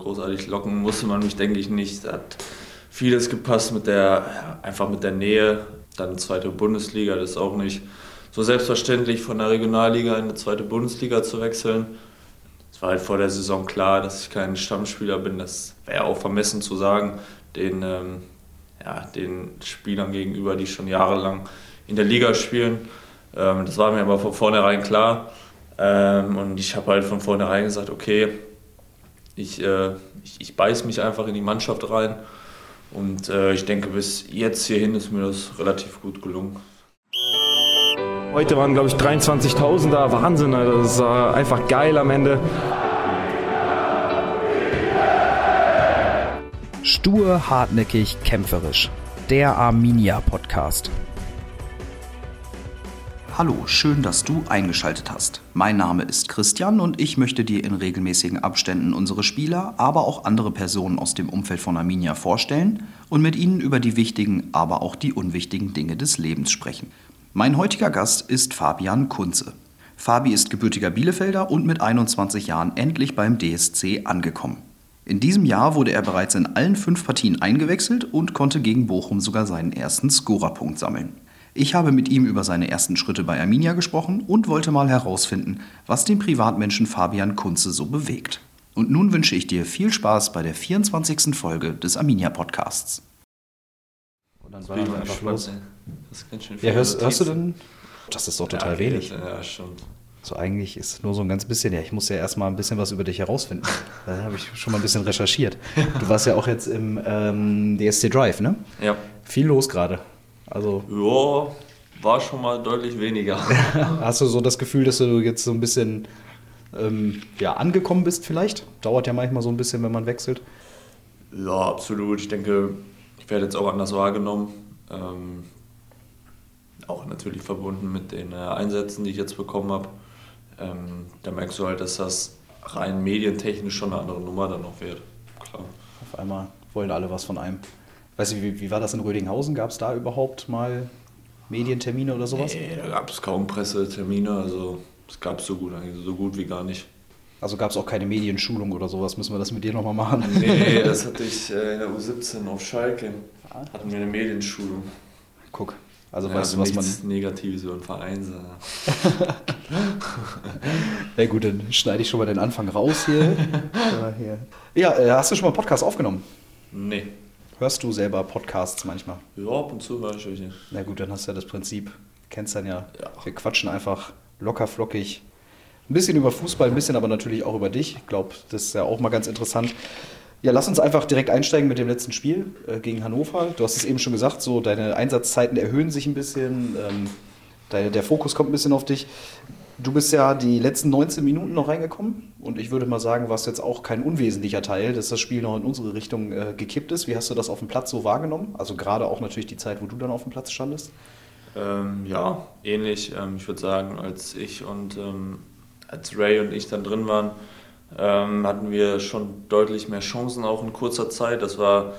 großartig locken musste man mich, denke ich, nicht. Da hat vieles gepasst mit der, einfach mit der Nähe. Dann zweite Bundesliga, das ist auch nicht so selbstverständlich von der Regionalliga in die zweite Bundesliga zu wechseln. Es war halt vor der Saison klar, dass ich kein Stammspieler bin. Das wäre auch vermessen zu sagen, den, ähm, ja, den Spielern gegenüber, die schon jahrelang in der Liga spielen. Ähm, das war mir aber von vornherein klar. Ähm, und ich habe halt von vornherein gesagt, okay, ich, äh, ich, ich beiß mich einfach in die Mannschaft rein. Und äh, ich denke, bis jetzt hierhin ist mir das relativ gut gelungen. Heute waren, glaube ich, 23.000 da. Wahnsinn, Alter. das war einfach geil am Ende. Stur, hartnäckig, kämpferisch. Der Arminia Podcast. Hallo, schön, dass du eingeschaltet hast. Mein Name ist Christian und ich möchte dir in regelmäßigen Abständen unsere Spieler, aber auch andere Personen aus dem Umfeld von Arminia vorstellen und mit ihnen über die wichtigen, aber auch die unwichtigen Dinge des Lebens sprechen. Mein heutiger Gast ist Fabian Kunze. Fabi ist gebürtiger Bielefelder und mit 21 Jahren endlich beim DSC angekommen. In diesem Jahr wurde er bereits in allen fünf Partien eingewechselt und konnte gegen Bochum sogar seinen ersten Scorerpunkt sammeln. Ich habe mit ihm über seine ersten Schritte bei Arminia gesprochen und wollte mal herausfinden, was den Privatmenschen Fabian Kunze so bewegt. Und nun wünsche ich dir viel Spaß bei der 24. Folge des Arminia Podcasts. Und dann war dann einfach Schluss. Ja, hörst, hörst, du denn? Das ist doch total ja, wenig. Ja, schon. So eigentlich ist nur so ein ganz bisschen, ja, ich muss ja erstmal ein bisschen was über dich herausfinden. Da habe ich schon mal ein bisschen recherchiert. Du warst ja auch jetzt im ähm, DSC Drive, ne? Ja. Viel los gerade. Also ja, war schon mal deutlich weniger. Hast du so das Gefühl, dass du jetzt so ein bisschen ähm, ja, angekommen bist vielleicht? Dauert ja manchmal so ein bisschen, wenn man wechselt. Ja, absolut. Ich denke, ich werde jetzt auch anders wahrgenommen. Ähm, auch natürlich verbunden mit den äh, Einsätzen, die ich jetzt bekommen habe. Ähm, da merkst du halt, dass das rein medientechnisch schon eine andere Nummer dann noch wird. Klar. Auf einmal wollen alle was von einem. Weißt du, wie, wie war das in Rödinghausen? Gab es da überhaupt mal Medientermine oder sowas? Nee, da gab es kaum Pressetermine, also es gab es so gut, so gut wie gar nicht. Also gab es auch keine Medienschulung oder sowas? Müssen wir das mit dir nochmal machen? Nee, das hatte ich äh, in der U17 auf Schalke. Hatten wir eine Medienschulung. Guck. Also ja, weißt du, was man. Negatives über den Verein sagen. ja, gut, dann schneide ich schon mal den Anfang raus hier. ja, äh, hast du schon mal einen Podcast aufgenommen? Nee. Hörst du selber Podcasts manchmal? Ja, ab und zu höre ich nicht. Na gut, dann hast du ja das Prinzip. Kennst dann ja. ja. Wir quatschen einfach locker flockig. Ein bisschen über Fußball, ein bisschen aber natürlich auch über dich. Ich glaube, das ist ja auch mal ganz interessant. Ja, lass uns einfach direkt einsteigen mit dem letzten Spiel äh, gegen Hannover. Du hast es eben schon gesagt, so deine Einsatzzeiten erhöhen sich ein bisschen, ähm, der, der Fokus kommt ein bisschen auf dich. Du bist ja die letzten 19 Minuten noch reingekommen und ich würde mal sagen, warst jetzt auch kein unwesentlicher Teil, dass das Spiel noch in unsere Richtung äh, gekippt ist. Wie hast du das auf dem Platz so wahrgenommen? Also gerade auch natürlich die Zeit, wo du dann auf dem Platz standest? Ähm, ja, ähnlich. Ähm, ich würde sagen, als ich und ähm, als Ray und ich dann drin waren, ähm, hatten wir schon deutlich mehr Chancen auch in kurzer Zeit. Das war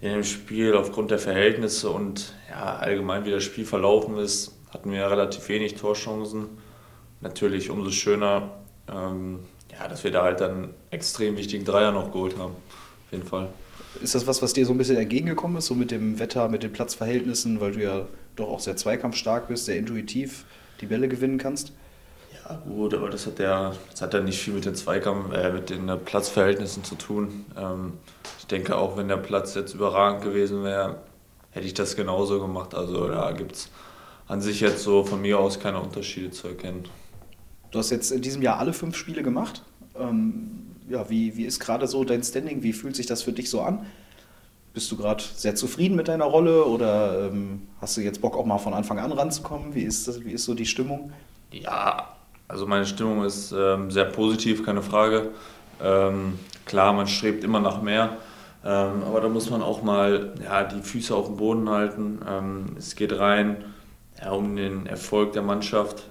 in dem Spiel aufgrund der Verhältnisse und ja, allgemein wie das Spiel verlaufen ist, hatten wir relativ wenig Torchancen natürlich umso schöner, ähm, ja, dass wir da halt dann extrem wichtigen Dreier noch geholt haben. Auf jeden Fall. Ist das was, was dir so ein bisschen entgegengekommen ist, so mit dem Wetter, mit den Platzverhältnissen, weil du ja doch auch sehr zweikampfstark bist, sehr intuitiv die Bälle gewinnen kannst? Ja, gut, aber das hat ja, das hat ja nicht viel mit den Zweikampf, äh, mit den Platzverhältnissen zu tun. Ähm, ich denke, auch wenn der Platz jetzt überragend gewesen wäre, hätte ich das genauso gemacht. Also da gibt es an sich jetzt so von mir aus keine Unterschiede zu erkennen. Du hast jetzt in diesem Jahr alle fünf Spiele gemacht. Ähm, ja, wie, wie ist gerade so dein Standing? Wie fühlt sich das für dich so an? Bist du gerade sehr zufrieden mit deiner Rolle oder ähm, hast du jetzt Bock auch mal von Anfang an ranzukommen? Wie ist, das, wie ist so die Stimmung? Ja, also meine Stimmung ist ähm, sehr positiv, keine Frage. Ähm, klar, man strebt immer nach mehr, ähm, aber da muss man auch mal ja, die Füße auf dem Boden halten. Ähm, es geht rein ja, um den Erfolg der Mannschaft.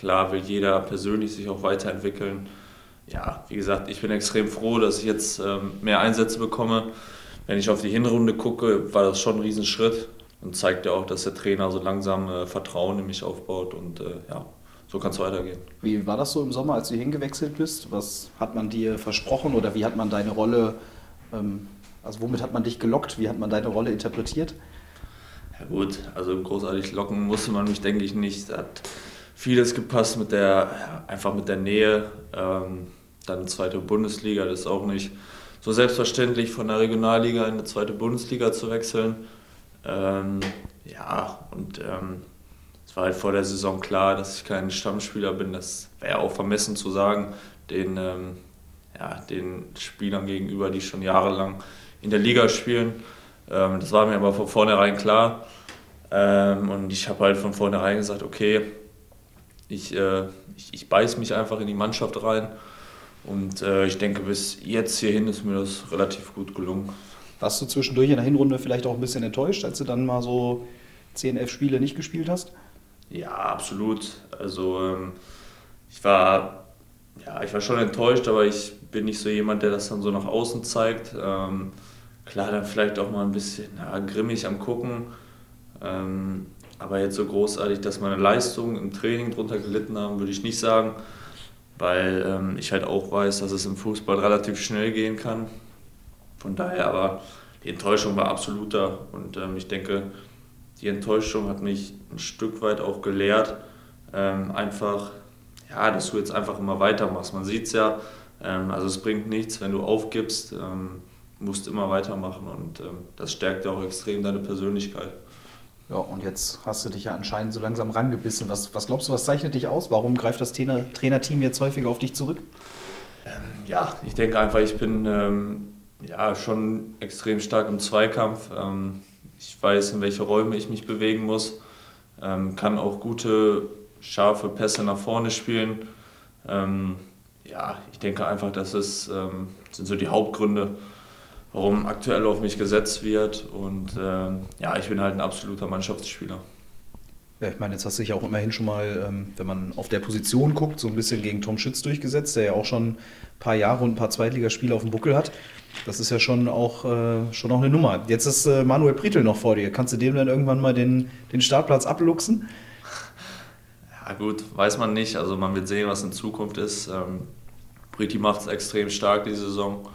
Klar will jeder persönlich sich auch weiterentwickeln. Ja, wie gesagt, ich bin extrem froh, dass ich jetzt ähm, mehr Einsätze bekomme. Wenn ich auf die Hinrunde gucke, war das schon ein Riesenschritt und zeigt ja auch, dass der Trainer so langsam äh, Vertrauen in mich aufbaut und äh, ja, so kann es weitergehen. Wie war das so im Sommer, als du hingewechselt bist? Was hat man dir versprochen oder wie hat man deine Rolle, ähm, also womit hat man dich gelockt? Wie hat man deine Rolle interpretiert? Ja gut, also großartig locken musste man mich, denke ich, nicht. Hat vieles gepasst mit der, einfach mit der Nähe. Ähm, dann zweite Bundesliga, das ist auch nicht so selbstverständlich von der Regionalliga in eine zweite Bundesliga zu wechseln. Ähm, ja, und ähm, es war halt vor der Saison klar, dass ich kein Stammspieler bin. Das wäre auch vermessen zu sagen, den, ähm, ja, den Spielern gegenüber, die schon jahrelang in der Liga spielen. Ähm, das war mir aber von vornherein klar. Ähm, und ich habe halt von vornherein gesagt, okay, ich, äh, ich, ich beiß mich einfach in die Mannschaft rein. Und äh, ich denke, bis jetzt hierhin ist mir das relativ gut gelungen. Warst du zwischendurch in der Hinrunde vielleicht auch ein bisschen enttäuscht, als du dann mal so 10, 11 Spiele nicht gespielt hast? Ja, absolut. Also ähm, ich war, ja, ich war schon enttäuscht, aber ich bin nicht so jemand, der das dann so nach außen zeigt. Ähm, klar, dann vielleicht auch mal ein bisschen ja, grimmig am Gucken. Ähm, aber jetzt so großartig, dass meine Leistungen im Training drunter gelitten haben, würde ich nicht sagen, weil ähm, ich halt auch weiß, dass es im Fußball relativ schnell gehen kann. Von daher aber die Enttäuschung war absoluter und ähm, ich denke, die Enttäuschung hat mich ein Stück weit auch gelehrt, ähm, einfach, ja, dass du jetzt einfach immer weitermachst. Man sieht es ja, ähm, also es bringt nichts, wenn du aufgibst, ähm, musst immer weitermachen und ähm, das stärkt ja auch extrem deine Persönlichkeit. Ja, und jetzt hast du dich ja anscheinend so langsam rangebissen. Was, was glaubst du, was zeichnet dich aus? Warum greift das Trainer, Trainerteam jetzt häufiger auf dich zurück? Ähm, ja, ich denke einfach, ich bin ähm, ja, schon extrem stark im Zweikampf. Ähm, ich weiß, in welche Räume ich mich bewegen muss, ähm, kann auch gute, scharfe Pässe nach vorne spielen. Ähm, ja, ich denke einfach, das ist, ähm, sind so die Hauptgründe, warum aktuell auf mich gesetzt wird. Und ähm, ja, ich bin halt ein absoluter Mannschaftsspieler. Ja, ich meine, jetzt hast du dich auch immerhin schon mal, ähm, wenn man auf der Position guckt, so ein bisschen gegen Tom Schütz durchgesetzt, der ja auch schon ein paar Jahre und ein paar Zweitligaspiele auf dem Buckel hat. Das ist ja schon auch, äh, schon auch eine Nummer. Jetzt ist äh, Manuel Pritel noch vor dir. Kannst du dem dann irgendwann mal den, den Startplatz abluchsen? Ja gut, weiß man nicht. Also man wird sehen, was in Zukunft ist. Ähm, Priti macht es extrem stark diese Saison.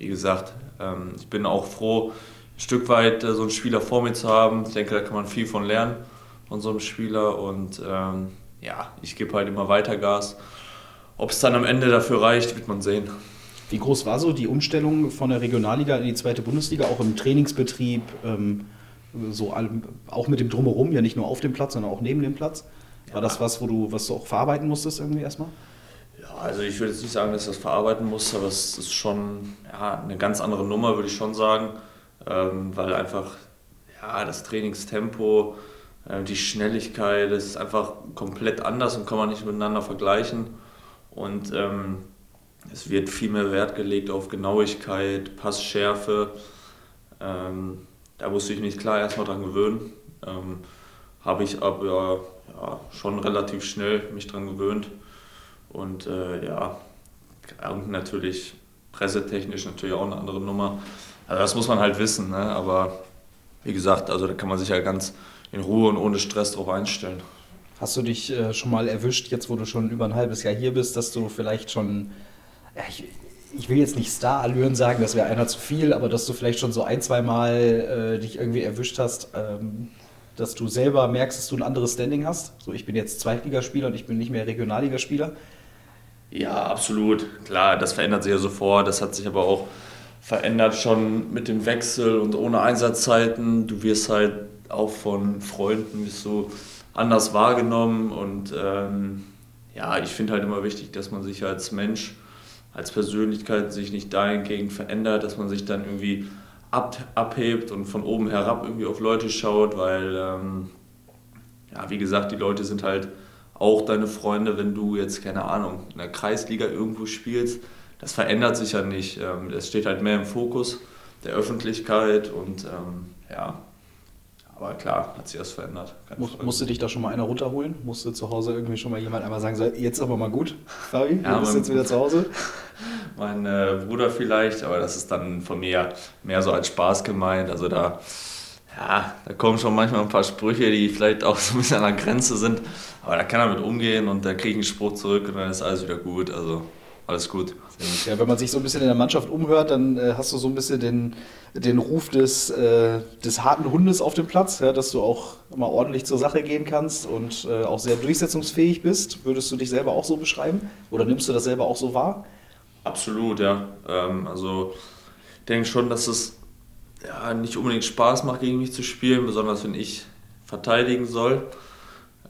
Wie gesagt, ähm, ich bin auch froh, ein Stück weit äh, so einen Spieler vor mir zu haben. Ich denke, da kann man viel von lernen, von so einem Spieler. Und ähm, ja, ich gebe halt immer weiter Gas. Ob es dann am Ende dafür reicht, wird man sehen. Wie groß war so die Umstellung von der Regionalliga in die zweite Bundesliga, auch im Trainingsbetrieb, ähm, so auch mit dem Drumherum, ja nicht nur auf dem Platz, sondern auch neben dem Platz? War das was, wo du, was du auch verarbeiten musstest irgendwie erstmal? Ja, also ich würde jetzt nicht sagen, dass ich das verarbeiten muss, aber es ist schon ja, eine ganz andere Nummer, würde ich schon sagen, ähm, weil einfach ja, das Trainingstempo, äh, die Schnelligkeit, das ist einfach komplett anders und kann man nicht miteinander vergleichen. Und ähm, es wird viel mehr Wert gelegt auf Genauigkeit, Passschärfe. Ähm, da musste ich mich klar erstmal dran gewöhnen. Ähm, Habe ich aber ja, schon relativ schnell mich dran gewöhnt. Und äh, ja, und natürlich pressetechnisch natürlich auch eine andere Nummer. Also das muss man halt wissen, ne? aber wie gesagt, also da kann man sich ja ganz in Ruhe und ohne Stress drauf einstellen. Hast du dich äh, schon mal erwischt, jetzt wo du schon über ein halbes Jahr hier bist, dass du vielleicht schon, ja, ich, ich will jetzt nicht Star-Allüren sagen, das wäre einer zu viel, aber dass du vielleicht schon so ein, zwei Mal äh, dich irgendwie erwischt hast, ähm, dass du selber merkst, dass du ein anderes Standing hast? So, ich bin jetzt Zweitligaspieler und ich bin nicht mehr Regionalligaspieler. Ja, absolut. Klar, das verändert sich ja sofort. Das hat sich aber auch verändert schon mit dem Wechsel und ohne Einsatzzeiten. Du wirst halt auch von Freunden wirst so anders wahrgenommen und ähm, ja, ich finde halt immer wichtig, dass man sich als Mensch, als Persönlichkeit sich nicht dahingehend verändert, dass man sich dann irgendwie ab, abhebt und von oben herab irgendwie auf Leute schaut, weil ähm, ja, wie gesagt, die Leute sind halt auch deine Freunde, wenn du jetzt, keine Ahnung, in der Kreisliga irgendwo spielst. Das verändert sich ja nicht. Ähm, Es steht halt mehr im Fokus der Öffentlichkeit und ähm, ja, aber klar hat sich das verändert. Muss, musste dich da schon mal einer runterholen? Musste zu Hause irgendwie schon mal jemand einmal sagen, so, jetzt aber mal gut, Fabi, Ja, du bist man- jetzt wieder zu Hause? Mein äh, Bruder vielleicht, aber das ist dann von mir mehr so als Spaß gemeint. Also da ja, da kommen schon manchmal ein paar Sprüche, die vielleicht auch so ein bisschen an der Grenze sind. Aber da kann er mit umgehen und da kriege ich einen Spruch zurück und dann ist alles wieder gut. Also alles gut. Ja, wenn man sich so ein bisschen in der Mannschaft umhört, dann äh, hast du so ein bisschen den, den Ruf des, äh, des harten Hundes auf dem Platz, ja, dass du auch immer ordentlich zur Sache gehen kannst und äh, auch sehr durchsetzungsfähig bist. Würdest du dich selber auch so beschreiben? Oder nimmst du das selber auch so wahr? Absolut, ja. Ähm, also ich denke schon, dass es ja, nicht unbedingt Spaß macht, gegen mich zu spielen, besonders wenn ich verteidigen soll.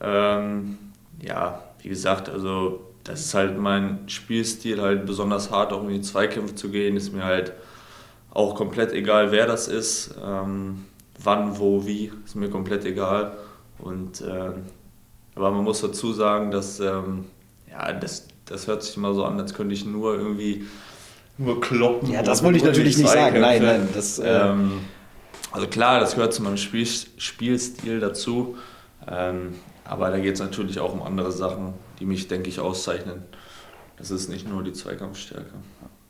Ähm, ja, wie gesagt, also das ist halt mein Spielstil, halt besonders hart auch in die Zweikämpfe zu gehen, ist mir halt auch komplett egal, wer das ist, ähm, wann, wo, wie, ist mir komplett egal. Und, äh, aber man muss dazu sagen, dass ähm, ja, das, das hört sich immer so an, als könnte ich nur irgendwie nur kloppen. Ja, das wollte ich natürlich nicht sagen. Nein, nein. Das, äh ähm, also klar, das gehört zu meinem Spiel, Spielstil dazu. Ähm, aber da geht es natürlich auch um andere Sachen, die mich, denke ich, auszeichnen. Das ist nicht nur die Zweikampfstärke.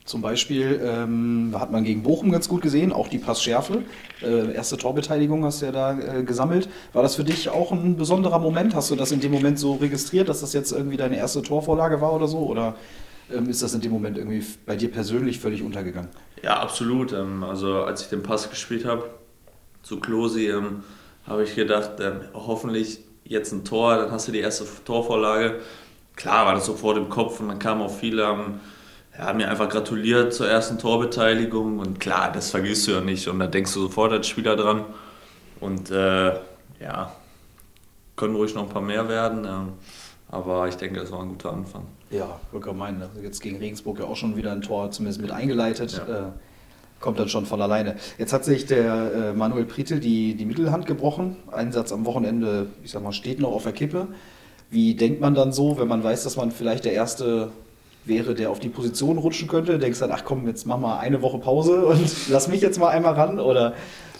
Zum Beispiel ähm, hat man gegen Bochum ganz gut gesehen, auch die Passschärfe. Äh, erste Torbeteiligung hast du ja da äh, gesammelt. War das für dich auch ein besonderer Moment? Hast du das in dem Moment so registriert, dass das jetzt irgendwie deine erste Torvorlage war oder so? Oder ist das in dem Moment irgendwie bei dir persönlich völlig untergegangen? Ja, absolut. Ähm, also als ich den Pass gespielt habe zu Klosi, ähm, habe ich gedacht, ähm, hoffentlich jetzt ein Tor, dann hast du die erste Torvorlage. Klar war das so vor dem Kopf und dann kamen auch viele, haben, mir einfach gratuliert zur ersten Torbeteiligung und klar, das vergisst du ja nicht und da denkst du sofort als Spieler dran. Und äh, ja, können ruhig noch ein paar mehr werden, ähm, aber ich denke, das war ein guter Anfang. Ja, wirklich meinen. Also jetzt gegen Regensburg ja auch schon wieder ein Tor zumindest mit eingeleitet. Ja. Äh, kommt dann schon von alleine. Jetzt hat sich der äh, Manuel Pritel die, die Mittelhand gebrochen. Einsatz am Wochenende, ich sag mal, steht noch auf der Kippe. Wie denkt man dann so, wenn man weiß, dass man vielleicht der Erste wäre, der auf die Position rutschen könnte? Denkst du dann, ach komm, jetzt mach mal eine Woche Pause und lass mich jetzt mal einmal ran? Oder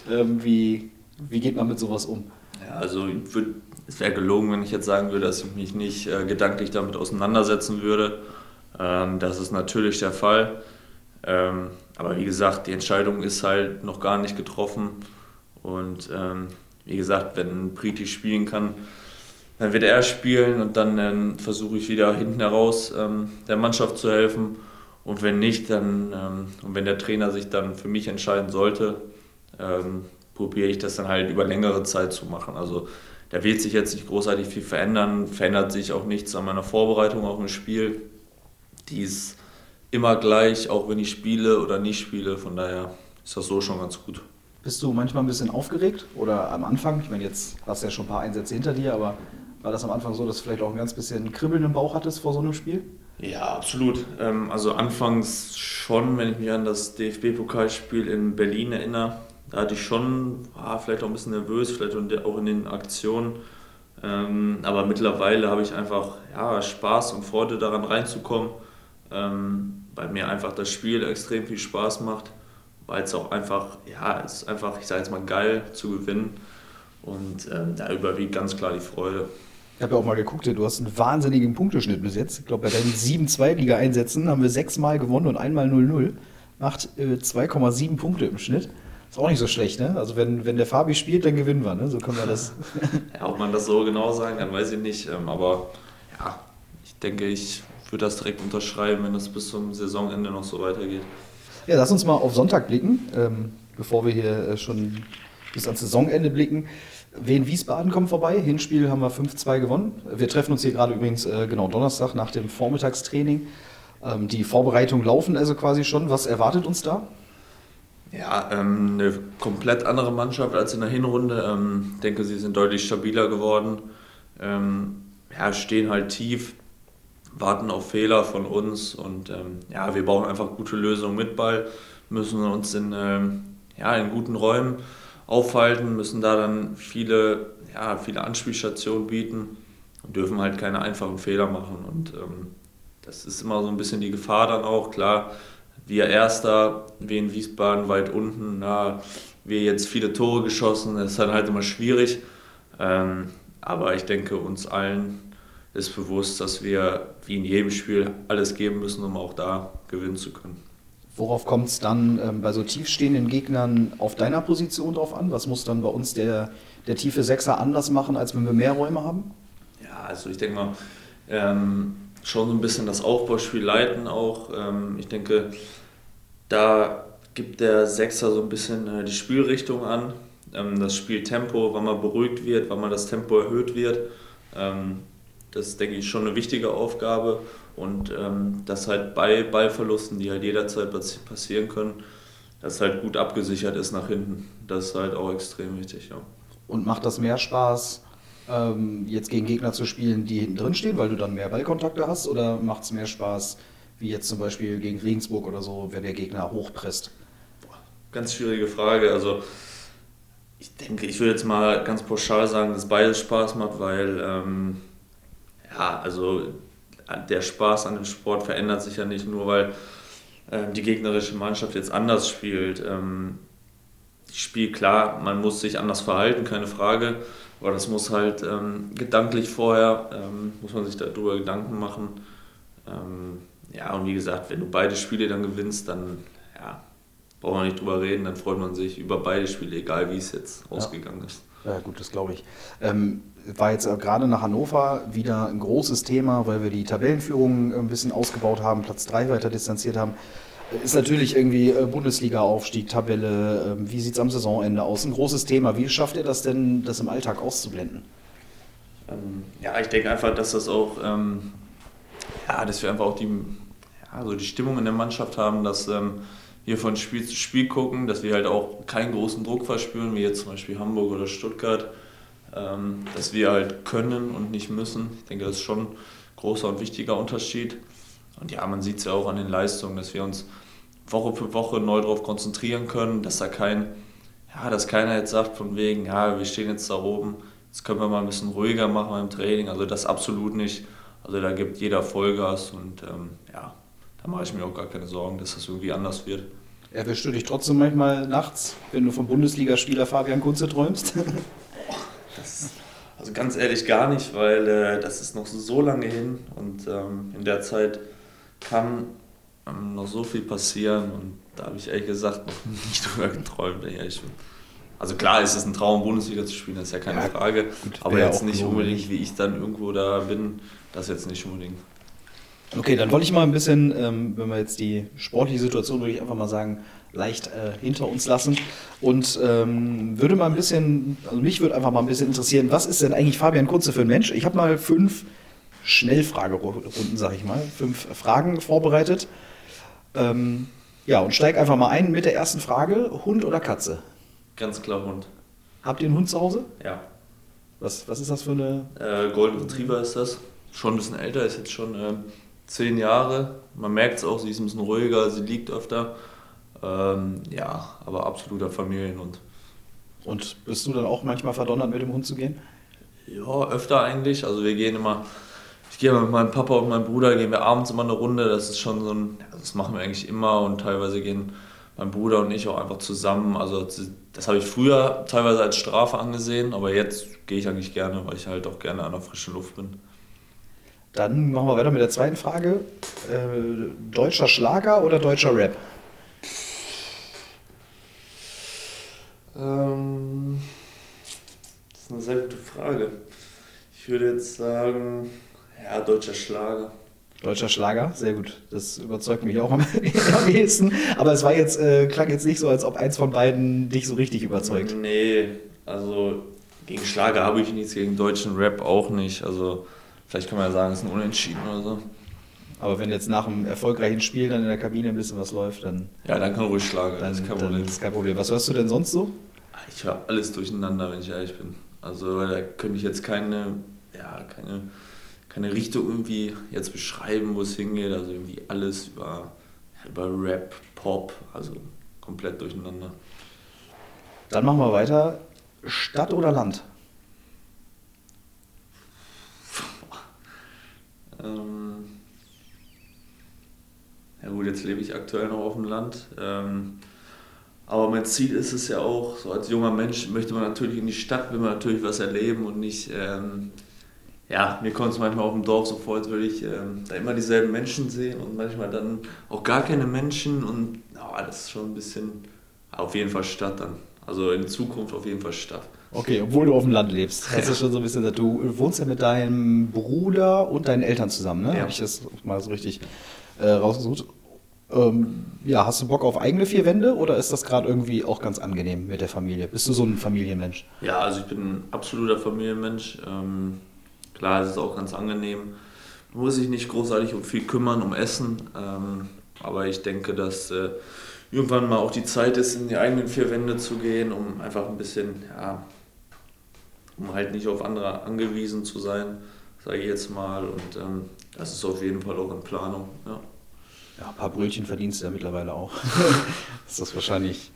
ähm, wie, wie geht man mit sowas um? Ja, also würd, es wäre gelogen, wenn ich jetzt sagen würde, dass ich mich nicht äh, gedanklich damit auseinandersetzen würde. Ähm, das ist natürlich der Fall. Ähm, aber wie gesagt, die Entscheidung ist halt noch gar nicht getroffen. Und ähm, wie gesagt, wenn Priti spielen kann, dann wird er spielen und dann ähm, versuche ich wieder hinten heraus ähm, der Mannschaft zu helfen. Und wenn nicht, dann ähm, und wenn der Trainer sich dann für mich entscheiden sollte, probiere ich das dann halt über längere Zeit zu machen. Also da wird sich jetzt nicht großartig viel verändern, verändert sich auch nichts an meiner Vorbereitung auch im Spiel. Die ist immer gleich, auch wenn ich spiele oder nicht spiele. Von daher ist das so schon ganz gut. Bist du manchmal ein bisschen aufgeregt oder am Anfang? Ich meine, jetzt hast du ja schon ein paar Einsätze hinter dir, aber war das am Anfang so, dass du vielleicht auch ein ganz bisschen Kribbeln im Bauch hattest vor so einem Spiel? Ja, absolut. Ähm, also anfangs schon, wenn ich mich an das DFB-Pokalspiel in Berlin erinnere, da hatte ich schon, war vielleicht auch ein bisschen nervös, vielleicht auch in den Aktionen. Ähm, aber mittlerweile habe ich einfach ja, Spaß und Freude daran reinzukommen ähm, weil mir einfach das Spiel extrem viel Spaß macht, weil es auch einfach, ja, es ist einfach, ich sage jetzt mal, geil zu gewinnen und ähm, da überwiegt ganz klar die Freude. Ich habe ja auch mal geguckt, du hast einen wahnsinnigen Punkteschnitt bis jetzt. Ich glaube, bei deinen sieben Zweitliga-Einsätzen haben wir sechsmal gewonnen und einmal 0-0. Macht äh, 2,7 Punkte im Schnitt. Ist auch nicht so schlecht, ne? Also wenn, wenn der Fabi spielt, dann gewinnen wir, ne? So können wir das. ja, ob man das so genau sagen kann, weiß ich nicht. Ähm, aber ja, ich denke, ich würde das direkt unterschreiben, wenn das bis zum Saisonende noch so weitergeht. Ja, lass uns mal auf Sonntag blicken, ähm, bevor wir hier äh, schon bis ans Saisonende blicken. Wien Wiesbaden kommt vorbei. Hinspiel haben wir 5-2 gewonnen. Wir treffen uns hier gerade übrigens äh, genau Donnerstag nach dem Vormittagstraining. Ähm, die Vorbereitungen laufen also quasi schon. Was erwartet uns da? Ja, ähm, eine komplett andere Mannschaft als in der Hinrunde. Ähm, ich denke, sie sind deutlich stabiler geworden. Ähm, ja, stehen halt tief, warten auf Fehler von uns und ähm, ja, wir brauchen einfach gute Lösungen mit Ball, müssen uns in, ähm, ja, in guten Räumen aufhalten, müssen da dann viele, ja, viele Anspielstationen bieten und dürfen halt keine einfachen Fehler machen und ähm, das ist immer so ein bisschen die Gefahr dann auch, klar, wir Erster, wir in Wiesbaden weit unten, na, wir jetzt viele Tore geschossen, das ist dann halt immer schwierig, ähm, aber ich denke uns allen ist bewusst, dass wir wie in jedem Spiel alles geben müssen, um auch da gewinnen zu können. Worauf kommt es dann ähm, bei so tiefstehenden Gegnern auf deiner Position drauf an? Was muss dann bei uns der, der tiefe Sechser anders machen, als wenn wir mehr Räume haben? Ja, also ich denke mal, ähm, schon so ein bisschen das Aufbauspiel leiten auch. Ähm, ich denke, da gibt der Sechser so ein bisschen äh, die Spielrichtung an, ähm, das Spieltempo, wann man beruhigt wird, wann man das Tempo erhöht wird. Ähm, das ist, denke ich, schon eine wichtige Aufgabe und dass halt bei Ballverlusten, die halt jederzeit passieren können, dass halt gut abgesichert ist nach hinten. Das ist halt auch extrem wichtig. Ja. Und macht das mehr Spaß, ähm, jetzt gegen Gegner zu spielen, die hinten drin stehen, weil du dann mehr Ballkontakte hast? Oder macht es mehr Spaß, wie jetzt zum Beispiel gegen Regensburg oder so, wenn der Gegner hochpresst? Ganz schwierige Frage. Also ich denke, ich würde jetzt mal ganz pauschal sagen, dass beides Spaß macht, weil ähm, ja, also der Spaß an dem Sport verändert sich ja nicht nur, weil ähm, die gegnerische Mannschaft jetzt anders spielt. Ähm, Spiel klar, man muss sich anders verhalten, keine Frage, aber das muss halt ähm, gedanklich vorher, ähm, muss man sich darüber Gedanken machen. Ähm, ja, und wie gesagt, wenn du beide Spiele dann gewinnst, dann ja, brauchen wir nicht drüber reden, dann freut man sich über beide Spiele, egal wie es jetzt ja. ausgegangen ist. Ja, gut, das glaube ich. Ähm, war jetzt gerade nach Hannover wieder ein großes Thema, weil wir die Tabellenführung ein bisschen ausgebaut haben, Platz 3 weiter distanziert haben. Ist natürlich irgendwie äh, Bundesliga-Aufstieg, Tabelle, ähm, wie sieht es am Saisonende aus? Ein großes Thema. Wie schafft ihr das denn, das im Alltag auszublenden? Ähm, ja, ich denke einfach, dass das auch, ähm, ja, dass wir einfach auch die, ja, so die Stimmung in der Mannschaft haben, dass ähm, wir von Spiel zu Spiel gucken, dass wir halt auch keinen großen Druck verspüren, wie jetzt zum Beispiel Hamburg oder Stuttgart, ähm, dass wir halt können und nicht müssen. Ich denke, das ist schon ein großer und wichtiger Unterschied. Und ja, man sieht es ja auch an den Leistungen, dass wir uns Woche für Woche neu darauf konzentrieren können, dass da kein, ja, dass keiner jetzt sagt von wegen, ja, wir stehen jetzt da oben, jetzt können wir mal ein bisschen ruhiger machen beim Training. Also das absolut nicht. Also da gibt jeder Vollgas und ähm, ja, da mache ich mir auch gar keine Sorgen, dass das irgendwie anders wird. Erwischst du dich trotzdem manchmal nachts, wenn du vom Bundesligaspieler Fabian Kunze träumst? das, also ganz ehrlich gar nicht, weil äh, das ist noch so lange hin und ähm, in der Zeit kann ähm, noch so viel passieren und da habe ich ehrlich gesagt noch nicht drüber geträumt, ehrlich bin. Also klar ist es ein Traum, Bundesliga zu spielen, das ist ja keine ja, Frage. Gut, aber jetzt nicht unbedingt, wie ich dann irgendwo da bin, das jetzt nicht unbedingt. Okay, dann wollte ich mal ein bisschen, ähm, wenn wir jetzt die sportliche Situation, würde ich einfach mal sagen, leicht äh, hinter uns lassen. Und ähm, würde mal ein bisschen, also mich würde einfach mal ein bisschen interessieren, was ist denn eigentlich Fabian Kunze für ein Mensch? Ich habe mal fünf Schnellfragerunden, sage ich mal, fünf Fragen vorbereitet. Ähm, ja, und steig einfach mal ein mit der ersten Frage: Hund oder Katze? Ganz klar Hund. Habt ihr einen Hund zu Hause? Ja. Was, was ist das für eine? Äh, Golden Retriever ist das. Schon ein bisschen älter, ist jetzt schon äh, zehn Jahre. Man merkt es auch, sie ist ein bisschen ruhiger, sie liegt öfter. Ähm, ja, aber absoluter Familienhund. Und bist du dann auch manchmal verdonnert, mit dem Hund zu gehen? Ja, öfter eigentlich. Also wir gehen immer gehe mit meinem Papa und meinem Bruder, gehen wir abends immer eine Runde. Das ist schon so ein, das machen wir eigentlich immer und teilweise gehen mein Bruder und ich auch einfach zusammen. Also das habe ich früher teilweise als Strafe angesehen, aber jetzt gehe ich eigentlich gerne, weil ich halt auch gerne an der frischen Luft bin. Dann machen wir weiter mit der zweiten Frage. Äh, deutscher Schlager oder deutscher Rap? Ähm, das ist eine sehr gute Frage. Ich würde jetzt sagen, ja, deutscher Schlager. Deutscher Schlager, sehr gut. Das überzeugt mich auch am, ehesten. Aber es war jetzt, äh, klang jetzt nicht so, als ob eins von beiden dich so richtig überzeugt. Nee, also gegen Schlager habe ich nichts, gegen deutschen Rap auch nicht. Also vielleicht kann man ja sagen, es ist ein Unentschieden oder so. Aber wenn jetzt nach einem erfolgreichen Spiel dann in der Kabine ein bisschen was läuft, dann. Ja, dann kann ruhig Schlager. Dann, das ist kein Problem. ist kein Problem. Was hörst du denn sonst so? Ich höre alles durcheinander, wenn ich ehrlich bin. Also da könnte ich jetzt keine, ja, keine keine Richtung irgendwie jetzt beschreiben, wo es hingeht. Also irgendwie alles über, über Rap, Pop, also komplett durcheinander. Dann machen wir weiter. Stadt oder Land? ähm, ja gut, jetzt lebe ich aktuell noch auf dem Land. Ähm, aber mein Ziel ist es ja auch, so als junger Mensch möchte man natürlich in die Stadt, will man natürlich was erleben und nicht ähm, ja, mir kommt es manchmal auf dem Dorf so vor, als würde ich ähm, da immer dieselben Menschen sehen und manchmal dann auch gar keine Menschen und oh, das ist schon ein bisschen, auf jeden Fall Stadt dann. Also in Zukunft auf jeden Fall Stadt. Okay, obwohl du auf dem Land lebst. Das ist schon so ein bisschen, du wohnst ja mit deinem Bruder und deinen Eltern zusammen, ne? Ja. Habe ich das mal so richtig äh, rausgesucht. Ähm, ja, hast du Bock auf eigene vier Wände oder ist das gerade irgendwie auch ganz angenehm mit der Familie? Bist du so ein Familienmensch? Ja, also ich bin ein absoluter Familienmensch. Ähm, klar, es ist auch ganz angenehm. Man muss sich nicht großartig um viel kümmern, um Essen. Ähm, aber ich denke, dass äh, irgendwann mal auch die Zeit ist, in die eigenen vier Wände zu gehen, um einfach ein bisschen, ja, um halt nicht auf andere angewiesen zu sein, sage ich jetzt mal. Und ähm, das ist auf jeden Fall auch in Planung. Ja. Ja, ein paar Brötchen verdienst du ja mittlerweile auch. das ist wahrscheinlich,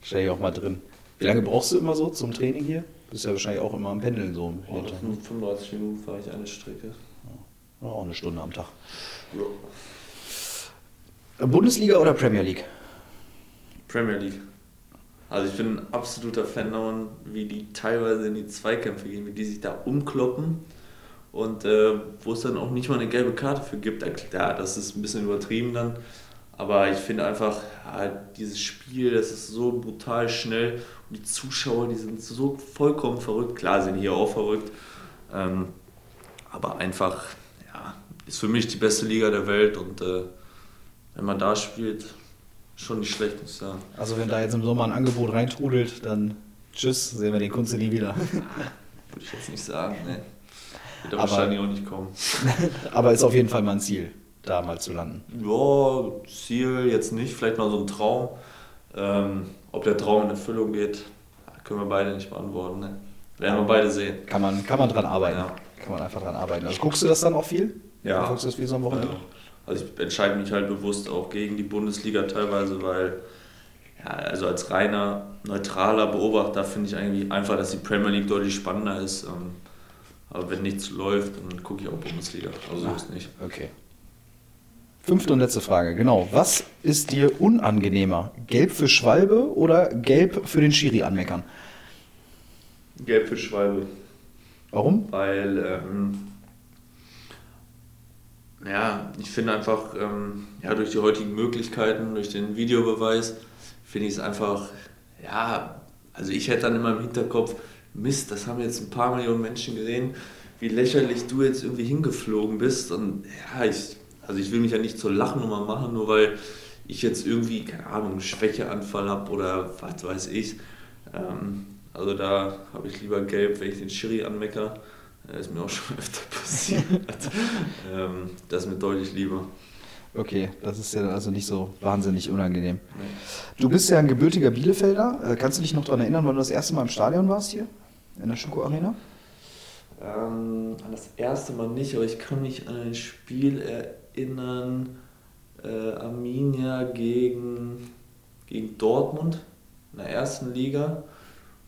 wahrscheinlich auch mal drin. Wie lange brauchst du immer so zum Training hier? Du bist ja wahrscheinlich auch immer am Pendeln so. Oh, 35 Minuten fahre ich eine Strecke. Ja, auch eine Stunde am Tag. Ja. Bundesliga oder Premier League? Premier League. Also ich bin ein absoluter Fan davon, wie die teilweise in die Zweikämpfe gehen, wie die sich da umkloppen und äh, wo es dann auch nicht mal eine gelbe Karte für gibt. Ja, das ist ein bisschen übertrieben dann. Aber ich finde einfach, ja, dieses Spiel, das ist so brutal schnell und die Zuschauer, die sind so vollkommen verrückt. Klar sind hier auch verrückt. Ähm, aber einfach, ja, ist für mich die beste Liga der Welt und äh, wenn man da spielt, schon nicht schlecht, muss ich sagen. Also wenn da jetzt im Sommer ein Angebot reintrudelt, dann tschüss, sehen wir den Kunze nie wieder. Würde ich jetzt nicht sagen, ne. Wird aber, wahrscheinlich auch nicht kommen. aber ist auf jeden Fall mal ein Ziel, da mal zu landen. Ja, Ziel jetzt nicht, vielleicht mal so ein Traum. Ähm, ob der Traum in Erfüllung geht, können wir beide nicht beantworten. Ne? Werden wir beide sehen. Kann man, kann man dran arbeiten. Ja. Kann man einfach dran arbeiten. Also guckst du das dann auch viel? Ja. Guckst du das viel so am Wochenende? Ja. Also ich entscheide mich halt bewusst auch gegen die Bundesliga teilweise, weil ja, also als reiner neutraler Beobachter finde ich eigentlich einfach, dass die Premier League deutlich spannender ist. Ähm, aber wenn nichts läuft, dann gucke ich auch Bundesliga. Also so ah, ist nicht. Okay. Fünfte und letzte Frage, genau. Was ist dir unangenehmer? Gelb für Schwalbe oder gelb für den Schiri anmeckern? Gelb für Schwalbe. Warum? Weil, ähm, ja, ich finde einfach, ähm, ja, durch die heutigen Möglichkeiten, durch den Videobeweis, finde ich es einfach, ja, also ich hätte dann immer im Hinterkopf, Mist, das haben jetzt ein paar Millionen Menschen gesehen, wie lächerlich du jetzt irgendwie hingeflogen bist. Und ja, ich, also ich will mich ja nicht zur Lachnummer machen, nur weil ich jetzt irgendwie, keine Ahnung, einen Schwächeanfall habe oder was weiß ich. Ähm, also da habe ich lieber gelb, wenn ich den Schiri anmecker. Das ist mir auch schon öfter passiert. ähm, das ist mir deutlich lieber. Okay, das ist ja also nicht so wahnsinnig unangenehm. Du bist ja ein gebürtiger Bielefelder. Äh, kannst du dich noch daran erinnern, wann du das erste Mal im Stadion warst hier? In der Schuko Arena? Ähm, an das erste Mal nicht, aber ich kann mich an ein Spiel erinnern. Äh, Arminia gegen, gegen Dortmund in der ersten Liga.